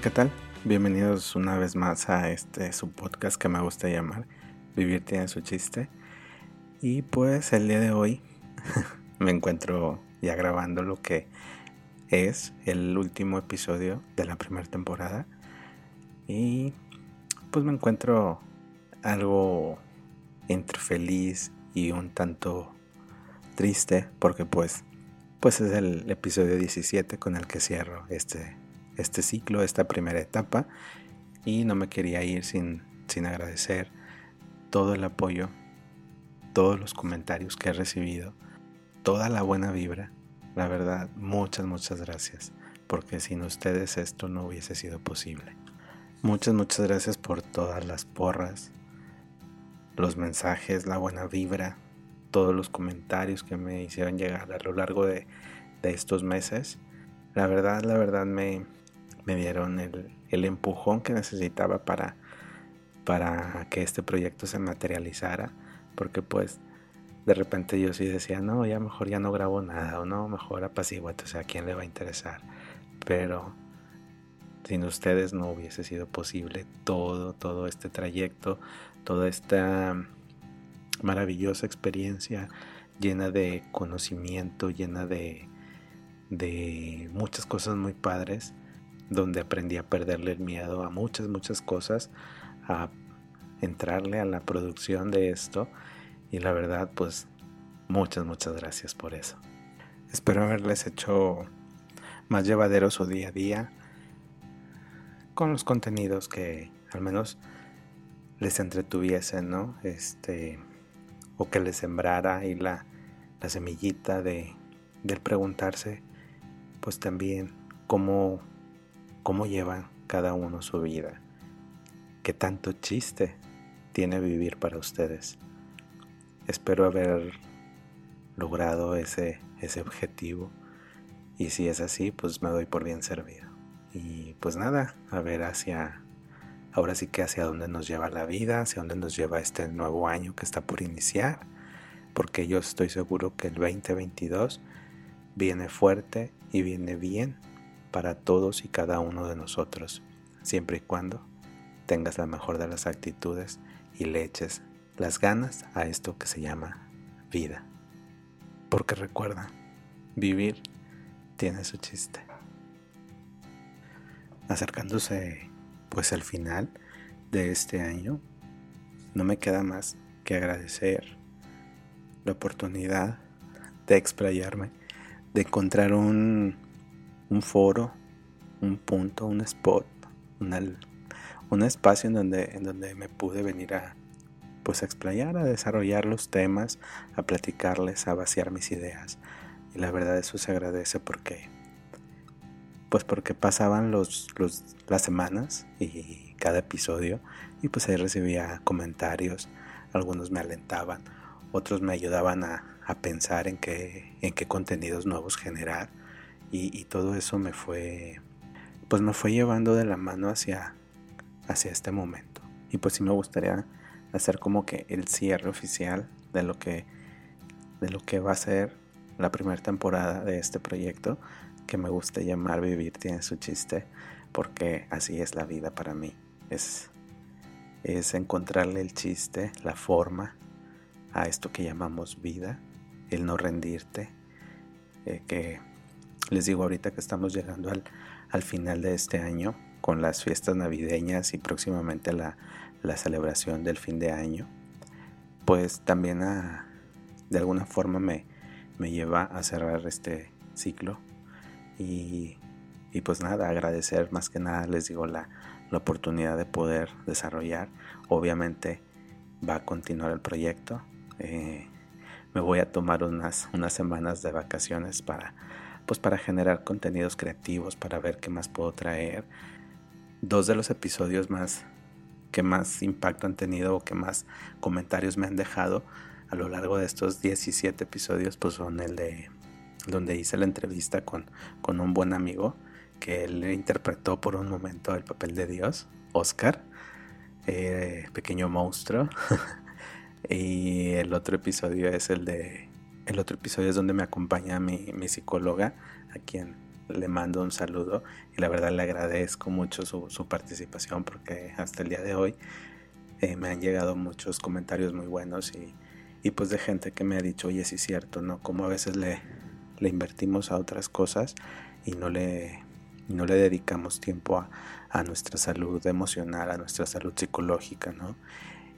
¿qué tal? Bienvenidos una vez más a este su podcast que me gusta llamar Vivir tiene su chiste. Y pues el día de hoy me encuentro ya grabando lo que es el último episodio de la primera temporada. Y pues me encuentro algo entre feliz y un tanto triste porque pues pues es el episodio 17 con el que cierro este este ciclo, esta primera etapa y no me quería ir sin, sin agradecer todo el apoyo, todos los comentarios que he recibido, toda la buena vibra. La verdad, muchas, muchas gracias, porque sin ustedes esto no hubiese sido posible. Muchas, muchas gracias por todas las porras, los mensajes, la buena vibra, todos los comentarios que me hicieron llegar a lo largo de, de estos meses. La verdad, la verdad me, me dieron el, empujón que necesitaba para, para que este proyecto se materializara, porque pues de repente yo sí decía, no, ya mejor ya no grabo nada, o no, mejor apaciguo, o sea, ¿a quién le va a interesar? Pero sin ustedes no hubiese sido posible todo, todo este trayecto, toda esta maravillosa experiencia llena de conocimiento, llena de, de muchas cosas muy padres donde aprendí a perderle el miedo a muchas, muchas cosas, a entrarle a la producción de esto y la verdad pues muchas, muchas gracias por eso. Espero haberles hecho más llevadero su día a día con los contenidos que al menos les entretuviesen, ¿no? Este, o que les sembrara ahí la, la semillita de, del preguntarse, pues también cómo cómo lleva cada uno su vida, qué tanto chiste tiene vivir para ustedes. Espero haber logrado ese, ese objetivo y si es así, pues me doy por bien servido. Y pues nada, a ver hacia, ahora sí que hacia dónde nos lleva la vida, hacia dónde nos lleva este nuevo año que está por iniciar, porque yo estoy seguro que el 2022 viene fuerte y viene bien para todos y cada uno de nosotros, siempre y cuando tengas la mejor de las actitudes y le eches las ganas a esto que se llama vida. Porque recuerda, vivir tiene su chiste. Acercándose pues al final de este año, no me queda más que agradecer la oportunidad de explayarme, de encontrar un un foro, un punto, un spot, un espacio en donde, en donde me pude venir a pues a explayar, a desarrollar los temas, a platicarles, a vaciar mis ideas. Y la verdad eso se agradece porque pues porque pasaban los, las semanas y cada episodio y pues ahí recibía comentarios, algunos me alentaban, otros me ayudaban a, a pensar en qué, en qué contenidos nuevos generar y, todo eso me fue, pues me fue llevando de la mano hacia, hacia este momento. Y pues sí me gustaría hacer como que el cierre oficial de lo que, de lo que va a ser la primera temporada de este proyecto que me gusta llamar Vivir tiene su chiste porque así es la vida para mí. Es, es encontrarle el chiste, la forma a esto que llamamos vida, el no rendirte, eh, que les digo ahorita que estamos llegando al, al final de este año con las fiestas navideñas y próximamente la, la celebración del fin de año, pues también de alguna forma me, me, lleva a cerrar este ciclo y, y, pues nada, agradecer más que nada, les digo, la, la oportunidad de poder desarrollar. Obviamente va a continuar el proyecto. Eh, me voy a tomar unas, unas semanas de vacaciones para pues para generar contenidos creativos, para ver qué más puedo traer. Dos de los episodios más que más impacto han tenido o que más comentarios me han dejado a lo largo de estos 17 episodios pues son el de donde hice la entrevista con, con un buen amigo que él interpretó por un momento el papel de Dios, Oscar, eh, pequeño monstruo. y el otro episodio es el de el otro episodio es donde me acompaña mi, psicóloga, a quien le mando un saludo y la verdad le agradezco mucho su, participación porque hasta el día de hoy eh, me han llegado muchos comentarios muy buenos y, pues de gente que me ha dicho, oye, sí es cierto, ¿no? Como a veces le, le invertimos a otras cosas y no le, no le dedicamos tiempo a, a, nuestra salud emocional, a nuestra salud psicológica, ¿no?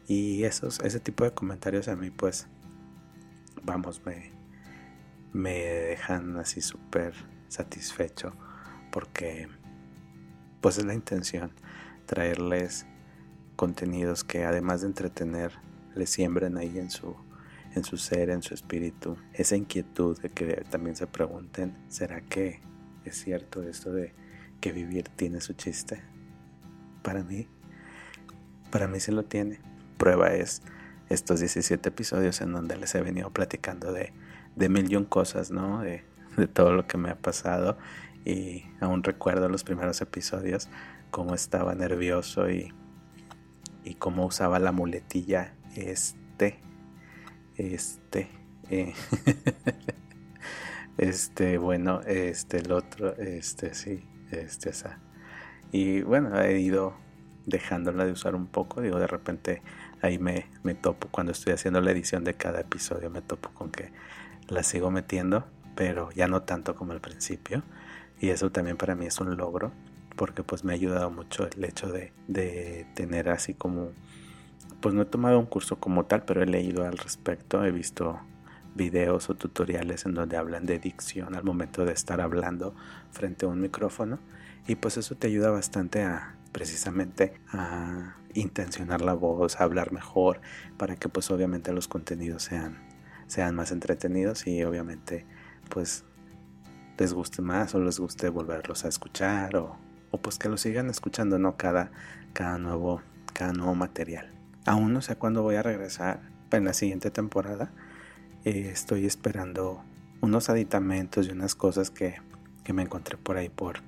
Y esos, ese tipo de comentarios a mí pues, vamos, me, me dejan así súper satisfecho porque pues es la intención traerles contenidos que además de entretener les siembren ahí en su en su ser, en su espíritu, esa inquietud de que también se pregunten, ¿será que es cierto esto de que vivir tiene su chiste? Para mí, para mí se lo tiene. Prueba es estos 17 episodios en donde les he venido platicando de, de mil y un cosas, ¿no? De, de todo lo que me ha pasado y aún recuerdo los primeros episodios, cómo estaba nervioso y, y cómo usaba la muletilla este este, eh, este, bueno, este, el otro, este, sí, este, esa. Y bueno, he ido dejándola de usar un poco, digo, de repente ahí me, me topo, cuando estoy haciendo la edición de cada episodio, me topo con que la sigo metiendo, pero ya no tanto como al principio. Y eso también para mí es un logro, porque pues me ha ayudado mucho el hecho de, de tener así como pues no he tomado un curso como tal, pero he leído al respecto, he visto videos o tutoriales en donde hablan de dicción al momento de estar hablando frente a un micrófono y pues eso te ayuda bastante a precisamente a intencionar la voz, hablar mejor para que pues obviamente los contenidos sean sean más entretenidos y obviamente pues les guste más o les guste volverlos a escuchar o, o pues que lo sigan escuchando no cada cada nuevo cada nuevo material. Aún no sé cuándo voy a regresar en la siguiente temporada. Eh, estoy esperando unos aditamentos y unas cosas que, me encontré por ahí por,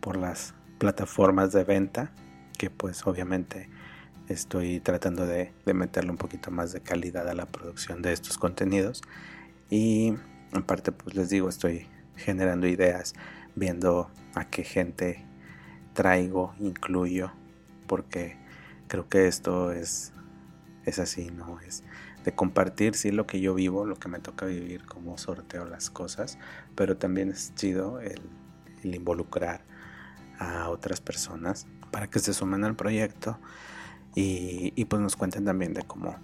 por las plataformas de venta. Que pues obviamente estoy tratando de, meterle un poquito más de calidad a la producción de estos contenidos. Y aparte pues les digo, estoy generando ideas, viendo a qué gente traigo, incluyo, porque creo que esto es, es así, ¿no? Es de compartir, sí, lo que yo vivo, lo que me toca vivir, cómo sorteo las cosas, pero también es chido el, involucrar a otras personas para que se sumen al proyecto y, y, pues nos cuenten también de cómo,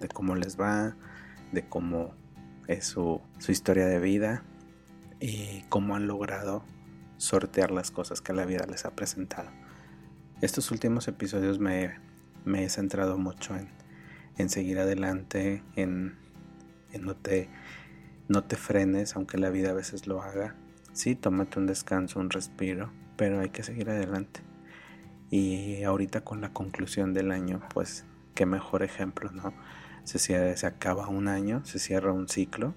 de cómo les va, de cómo es su, su historia de vida y cómo han logrado sortear las cosas que la vida les ha presentado. Estos últimos episodios me, he centrado mucho en, seguir adelante, en, no, te, no te frenes, aunque la vida a veces lo haga. Sí, tómate un descanso, un respiro, pero hay que seguir adelante. Y ahorita con la conclusión del año, pues qué mejor ejemplo, ¿no? Se, se acaba un año, se cierra un ciclo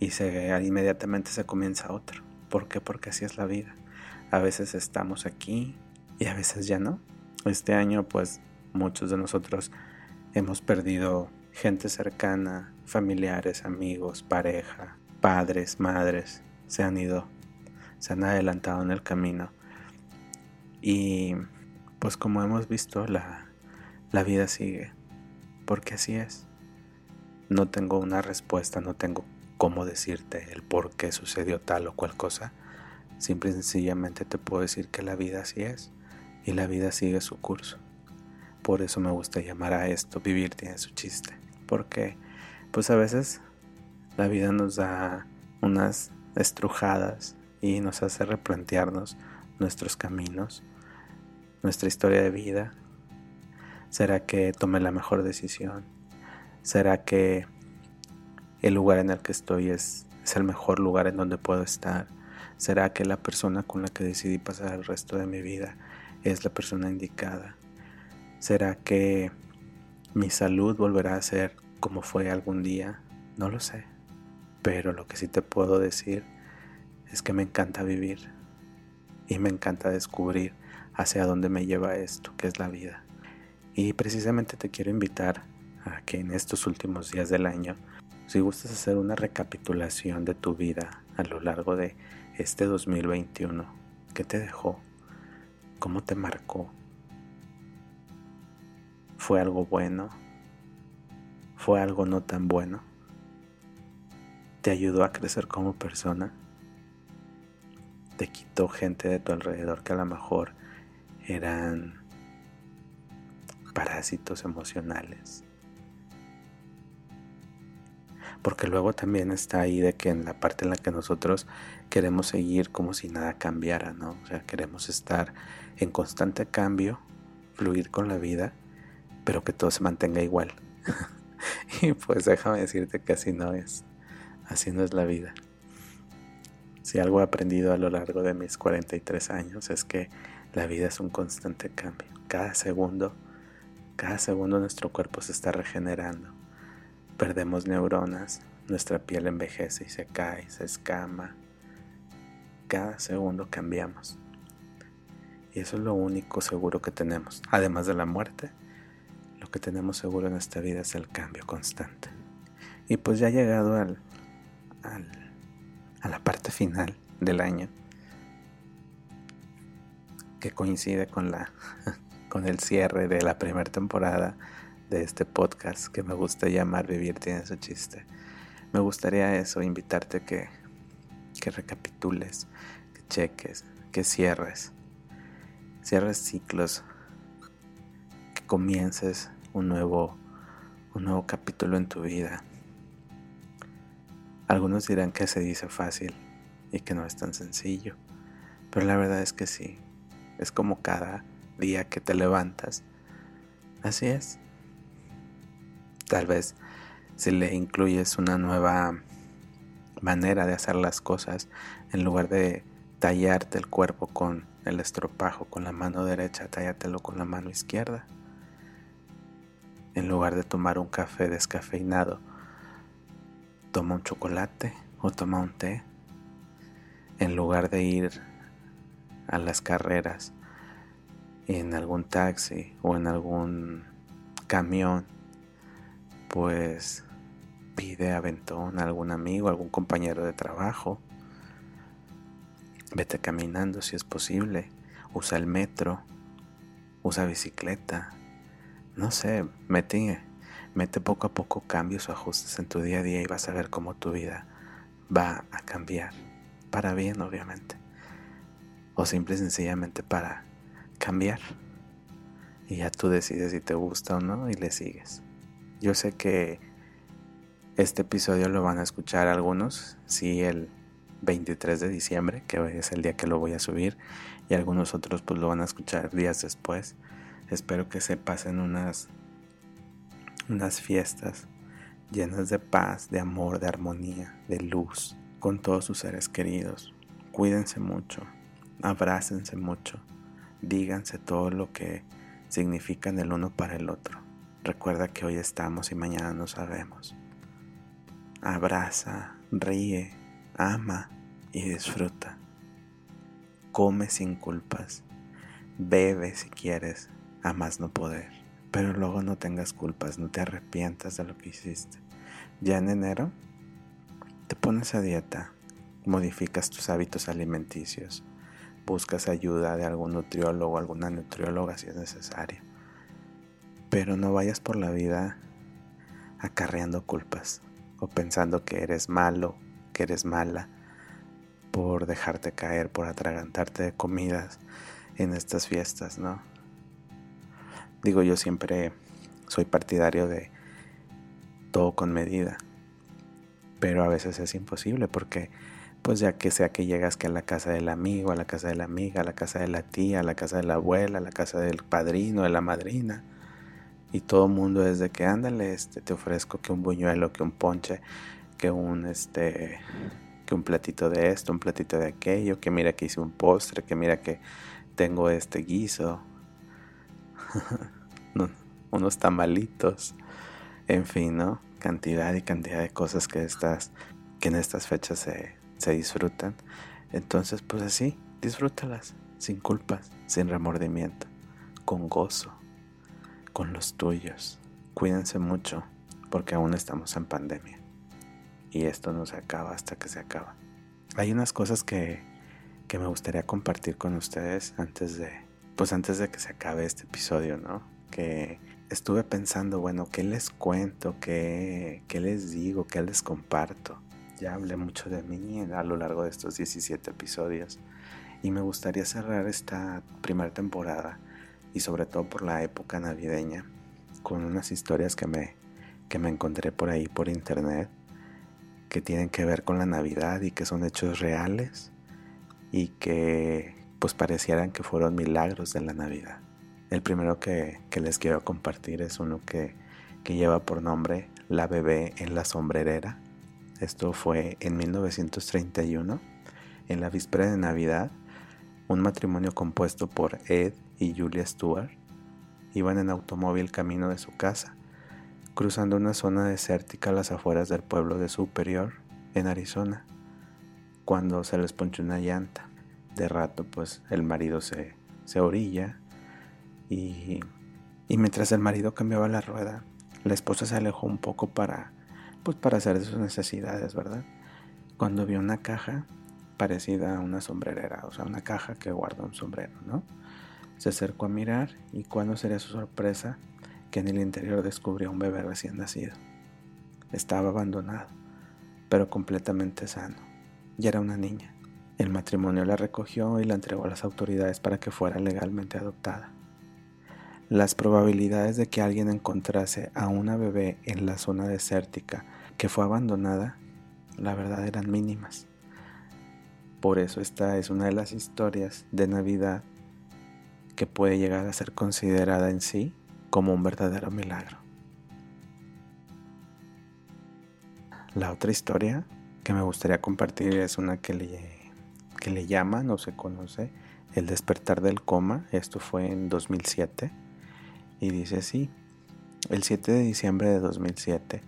y se, inmediatamente se comienza otro. ¿Por qué? Porque así es la vida. A veces estamos aquí, y a veces ya no. Este año pues muchos de nosotros hemos perdido gente cercana, familiares, amigos, pareja, padres, madres, se han ido, se han adelantado en el camino. Y pues como hemos visto, la, la vida sigue, porque así es. No tengo una respuesta, no tengo cómo decirte el por qué sucedió tal o cual cosa. Simple y sencillamente te puedo decir que la vida así es y la vida sigue su curso. Por eso me gusta llamar a esto vivir tiene su chiste, porque pues a veces la vida nos da unas estrujadas y nos hace replantearnos nuestros caminos, nuestra historia de vida. ¿Será que tomé la mejor decisión? ¿Será que el lugar en el que estoy es, es el mejor lugar en donde puedo estar? ¿Será que la persona con la que decidí pasar el resto de mi vida es la persona indicada? ¿Será que mi salud volverá a ser como fue algún día? No lo sé. Pero lo que sí te puedo decir es que me encanta vivir y me encanta descubrir hacia dónde me lleva esto, que es la vida. Y precisamente te quiero invitar a que en estos últimos días del año, si gustas hacer una recapitulación de tu vida a lo largo de este 2021, ¿qué te dejó? ¿Cómo te marcó? ¿Fue algo bueno? ¿Fue algo no tan bueno? ¿Te ayudó a crecer como persona? ¿Te quitó gente de tu alrededor que a lo mejor eran parásitos emocionales? porque luego también está ahí de que en la parte en la que nosotros queremos seguir como si nada cambiara, ¿no? O sea, queremos estar en constante cambio, fluir con la vida, pero que todo se mantenga igual. y pues déjame decirte que así no es, así no es la vida. Si algo he aprendido a lo largo de mis 43 años es que la vida es un constante cambio. Cada segundo, cada segundo nuestro cuerpo se está regenerando Perdemos neuronas, nuestra piel envejece y se cae, se escama. Cada segundo cambiamos. Y eso es lo único seguro que tenemos. Además de la muerte, lo que tenemos seguro en esta vida es el cambio constante. Y pues ya llegado al, a la parte final del año, que coincide con, la, con el cierre de la primera temporada de este podcast que me gusta llamar Vivir tiene su chiste. Me gustaría eso, invitarte que, que recapitules, que cheques, que cierres, cierres ciclos, que comiences un nuevo, un nuevo capítulo en tu vida. Algunos dirán que se dice fácil y que no es tan sencillo, pero la verdad es que sí, es como cada día que te levantas. Así es, Tal vez si le incluyes una nueva manera de hacer las cosas, en lugar de tallarte el cuerpo con el estropajo con la mano derecha, tallatelo con la mano izquierda. En lugar de tomar un café descafeinado, toma un chocolate o toma un té. En lugar de ir a las carreras en algún taxi o en algún camión pues pide aventón a algún amigo, algún compañero de trabajo. Vete caminando si es posible. Usa el metro. Usa bicicleta. No sé, mete, mete poco a poco cambios o ajustes en tu día a día y vas a ver cómo tu vida va a cambiar. Para bien, obviamente. O simple y sencillamente para cambiar. Y ya tú decides si te gusta o no y le sigues. Yo sé que este episodio lo van a escuchar algunos, sí, el 23 de diciembre, que es el día que lo voy a subir, y algunos otros pues lo van a escuchar días después. Espero que se pasen unas, unas fiestas llenas de paz, de amor, de armonía, de luz, con todos sus seres queridos. Cuídense mucho, abrácense mucho, díganse todo lo que significan el uno para el otro. Recuerda que hoy estamos y mañana no sabemos. Abraza, ríe, ama y disfruta. Come sin culpas. Bebe si quieres, a más no poder. Pero luego no tengas culpas, no te arrepientas de lo que hiciste. Ya en enero te pones a dieta, modificas tus hábitos alimenticios, buscas ayuda de algún nutriólogo alguna nutrióloga si es necesario pero no vayas por la vida acarreando culpas o pensando que eres malo, que eres mala por dejarte caer, por atragantarte de comidas en estas fiestas, ¿no? Digo, yo siempre soy partidario de todo con medida, pero a veces es imposible porque pues ya que sea que llegas que a la casa del amigo, a la casa de la amiga, a la casa de la tía, a la casa de la abuela, a la casa del padrino, de la madrina, y todo el mundo es de que ándale, este, te ofrezco que un buñuelo, que un ponche, que un este que un platito de esto, un platito de aquello, que mira que hice un postre, que mira que tengo este guiso, unos tamalitos, en fin, ¿no? Cantidad y cantidad de cosas que estas, que en estas fechas se, se disfrutan. Entonces, pues así, disfrútalas, sin culpas, sin remordimiento, con gozo con los tuyos. Cuídense mucho porque aún estamos en pandemia. Y esto no se acaba hasta que se acaba. hay unas cosas que, que me gustaría compartir con ustedes antes de, pues antes de que se acabe este episodio, ¿no? Que estuve pensando, bueno, ¿qué les cuento? ¿Qué, qué les digo? ¿Qué les comparto? Ya hablé mucho de mí a lo largo de estos 17 episodios y me gustaría cerrar esta primera temporada y sobre todo por la época navideña con unas historias que me, que me encontré por ahí por internet que tienen que ver con la Navidad y que son hechos reales y que pues parecieran que fueron milagros de la Navidad. El primero que, les quiero compartir es uno que, que lleva por nombre La bebé en la sombrerera. Esto fue en 1931, en la víspera de Navidad, un matrimonio compuesto por Ed y Julia Stewart iban en automóvil camino de su casa, cruzando una zona desértica a las afueras del pueblo de Superior, en Arizona, cuando se les ponchó una llanta. De rato, pues el marido se, se orilla y, y mientras el marido cambiaba la rueda, la esposa se alejó un poco para, pues para hacer sus necesidades, ¿verdad? Cuando vio una caja parecida a una sombrerera, o sea, una caja que guarda un sombrero, ¿no? Se acercó a mirar y cuando sería su sorpresa que en el interior descubrió un bebé recién nacido. Estaba abandonado, pero completamente sano. Ya era una niña. El matrimonio la recogió y la entregó a las autoridades para que fuera legalmente adoptada. Las probabilidades de que alguien encontrase a una bebé en la zona desértica que fue abandonada, la verdad eran mínimas. Por eso esta es una de las historias de Navidad que puede llegar a ser considerada en sí como un verdadero milagro. La otra historia que me gustaría compartir es una que le, que le llaman o se conoce El despertar del coma. Esto fue en 2007 y dice así. El 7 de diciembre de 2007,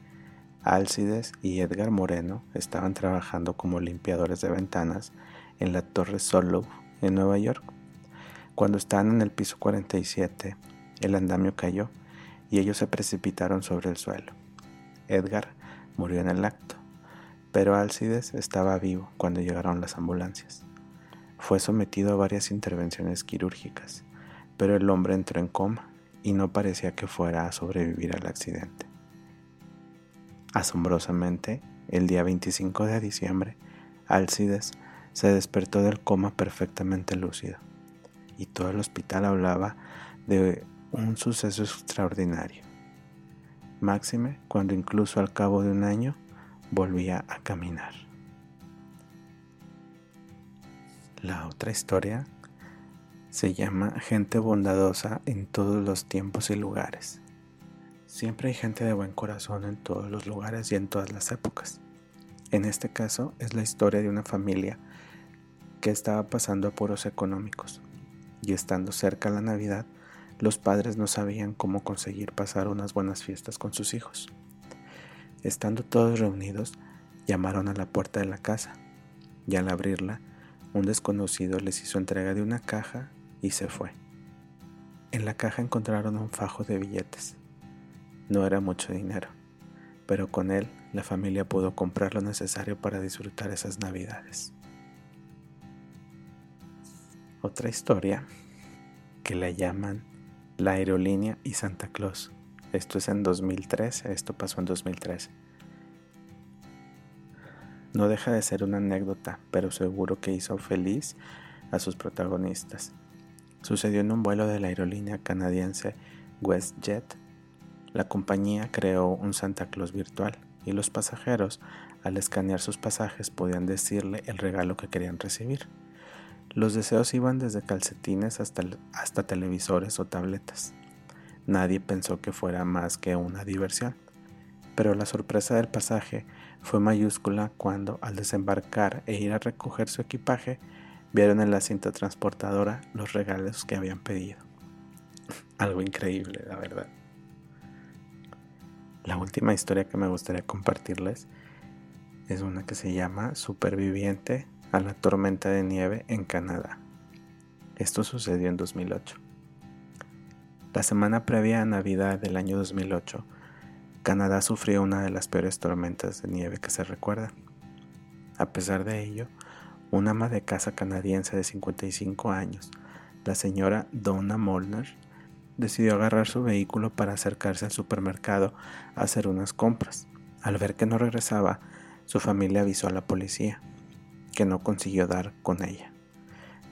Alcides y Edgar Moreno estaban trabajando como limpiadores de ventanas en la Torre Solo en Nueva York. Cuando estaban en el piso 47, el andamio cayó y ellos se precipitaron sobre el suelo. Edgar murió en el acto, pero Alcides estaba vivo cuando llegaron las ambulancias. Fue sometido a varias intervenciones quirúrgicas, pero el hombre entró en coma y no parecía que fuera a sobrevivir al accidente. Asombrosamente, el día 25 de diciembre, Alcides se despertó del coma perfectamente lúcido y todo el hospital hablaba de un suceso extraordinario. Máxime cuando incluso al cabo de un año volvía a caminar. La otra historia se llama Gente bondadosa en todos los tiempos y lugares. Siempre hay gente de buen corazón en todos los lugares y en todas las épocas. En este caso es la historia de una familia que estaba pasando apuros económicos y estando cerca la Navidad, los padres no sabían cómo conseguir pasar unas buenas fiestas con sus hijos. Estando todos reunidos, llamaron a la puerta de la casa, y al abrirla, un desconocido les hizo entrega de una caja y se fue. En la caja encontraron un fajo de billetes. No era mucho dinero, pero con él la familia pudo comprar lo necesario para disfrutar esas navidades. Otra historia que la llaman La aerolínea y Santa Claus. Esto es en 2003, esto pasó en 2003. No deja de ser una anécdota, pero seguro que hizo feliz a sus protagonistas. Sucedió en un vuelo de la aerolínea canadiense WestJet. La compañía creó un Santa Claus virtual y los pasajeros, al escanear sus pasajes, podían decirle el regalo que querían recibir. Los deseos iban desde calcetines hasta, hasta televisores o tabletas. Nadie pensó que fuera más que una diversión. Pero la sorpresa del pasaje fue mayúscula cuando, al desembarcar e ir a recoger su equipaje, vieron en la cinta transportadora los regalos que habían pedido. Algo increíble, la verdad. La última historia que me gustaría compartirles es una que se llama Superviviente a la tormenta de nieve en Canadá. Esto sucedió en 2008. La semana previa a Navidad del año 2008, Canadá sufrió una de las peores tormentas de nieve que se recuerda. A pesar de ello, una ama de casa canadiense de 55 años, la señora Donna Molnar, decidió agarrar su vehículo para acercarse al supermercado a hacer unas compras. Al ver que no regresaba, su familia avisó a la policía, que no consiguió dar con ella.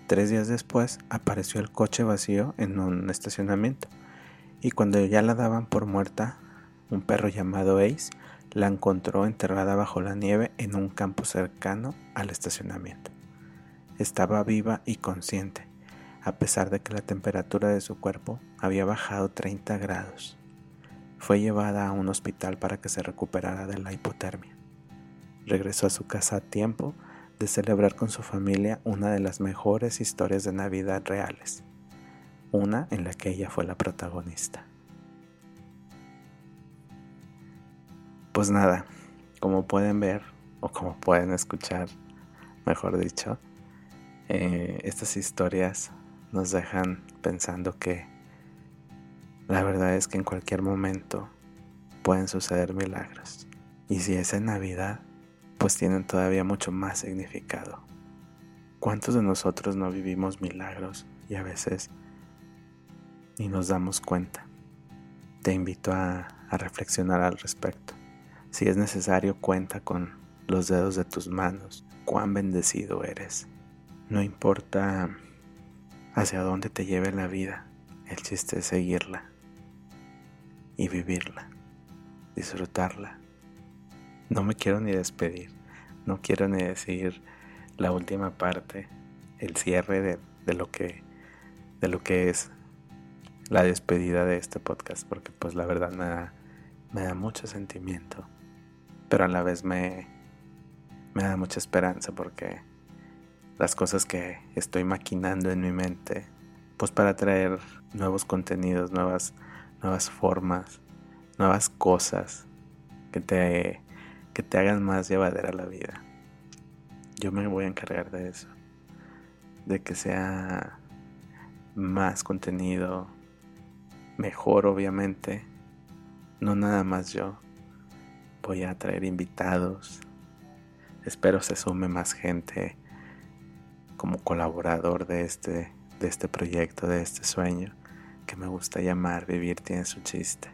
Tres días después apareció el coche vacío en un estacionamiento y cuando ya la daban por muerta, un perro llamado Ace la encontró enterrada bajo la nieve en un campo cercano al estacionamiento. Estaba viva y consciente, a pesar de que la temperatura de su cuerpo había bajado 30 grados. Fue llevada a un hospital para que se recuperara de la hipotermia. Regresó a su casa a tiempo de celebrar con su familia una de las mejores historias de Navidad reales, una en la que ella fue la protagonista. Pues nada, como pueden ver o como pueden escuchar, mejor dicho, eh, estas historias nos dejan pensando que la verdad es que en cualquier momento pueden suceder milagros. Y si es en Navidad, pues tienen todavía mucho más significado. ¿Cuántos de nosotros no vivimos milagros y a veces ni nos damos cuenta? Te invito a, a reflexionar al respecto. Si es necesario, cuenta con los dedos de tus manos cuán bendecido eres. No importa hacia dónde te lleve la vida, el chiste es seguirla y vivirla, disfrutarla. No me quiero ni despedir, no quiero ni decir la última parte, el cierre de, lo que de lo que es la despedida de este podcast, porque pues la verdad me da, me da mucho sentimiento, pero a la vez me, me da mucha esperanza porque las cosas que estoy maquinando en mi mente, pues para traer nuevos contenidos, nuevas, nuevas formas, nuevas cosas que te que te hagan más llevadera la vida. Yo me voy a encargar de eso. De que sea más contenido, mejor obviamente. No nada más yo. Voy a traer invitados. Espero se sume más gente como colaborador de este, de este proyecto, de este sueño que me gusta llamar Vivir tiene su chiste.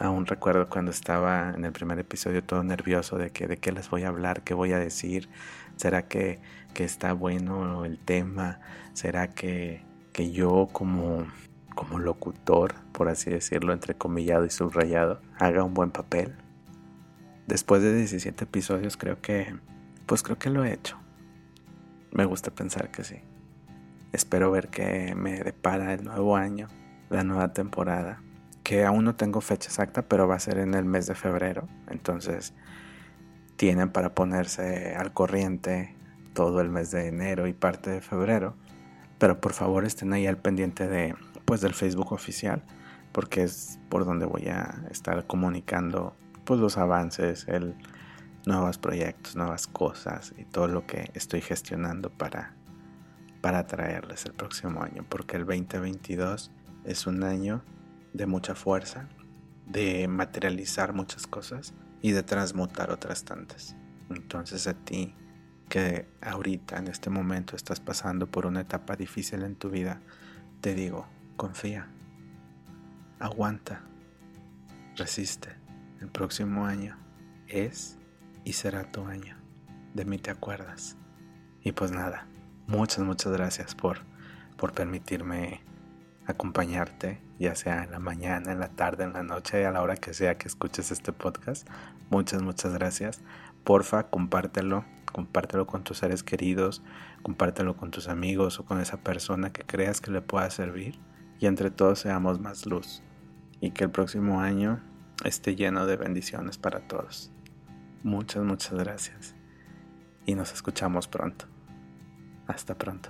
Aún recuerdo cuando estaba en el primer episodio todo nervioso de que de qué les voy a hablar, qué voy a decir, será que, está bueno el tema, será que, que yo como, como locutor, por así decirlo, entrecomillado y subrayado, haga un buen papel. Después de 17 episodios creo que, pues creo que lo he hecho. Me gusta pensar que sí. Espero ver que me depara el nuevo año, la nueva temporada que aún no tengo fecha exacta, pero va a ser en el mes de febrero. Entonces tienen para ponerse al corriente todo el mes de enero y parte de febrero. Pero por favor estén ahí al pendiente de pues del Facebook oficial, porque es por donde voy a estar comunicando pues los avances, el nuevos proyectos, nuevas cosas y todo lo que estoy gestionando para para traerles el próximo año, porque el 2022 es un año de mucha fuerza, de materializar muchas cosas y de transmutar otras tantas. Entonces a ti que ahorita en este momento estás pasando por una etapa difícil en tu vida, te digo, confía, aguanta, resiste. El próximo año es y será tu año. De mí te acuerdas. Y pues nada, muchas, muchas gracias por, por permitirme acompañarte, ya sea en la mañana, en la tarde, en la noche, a la hora que sea que escuches este podcast. Muchas, muchas gracias. Porfa, compártelo, compártelo con tus seres queridos, compártelo con tus amigos o con esa persona que creas que le pueda servir y entre todos seamos más luz y que el próximo año esté lleno de bendiciones para todos. Muchas, muchas gracias y nos escuchamos pronto. Hasta pronto.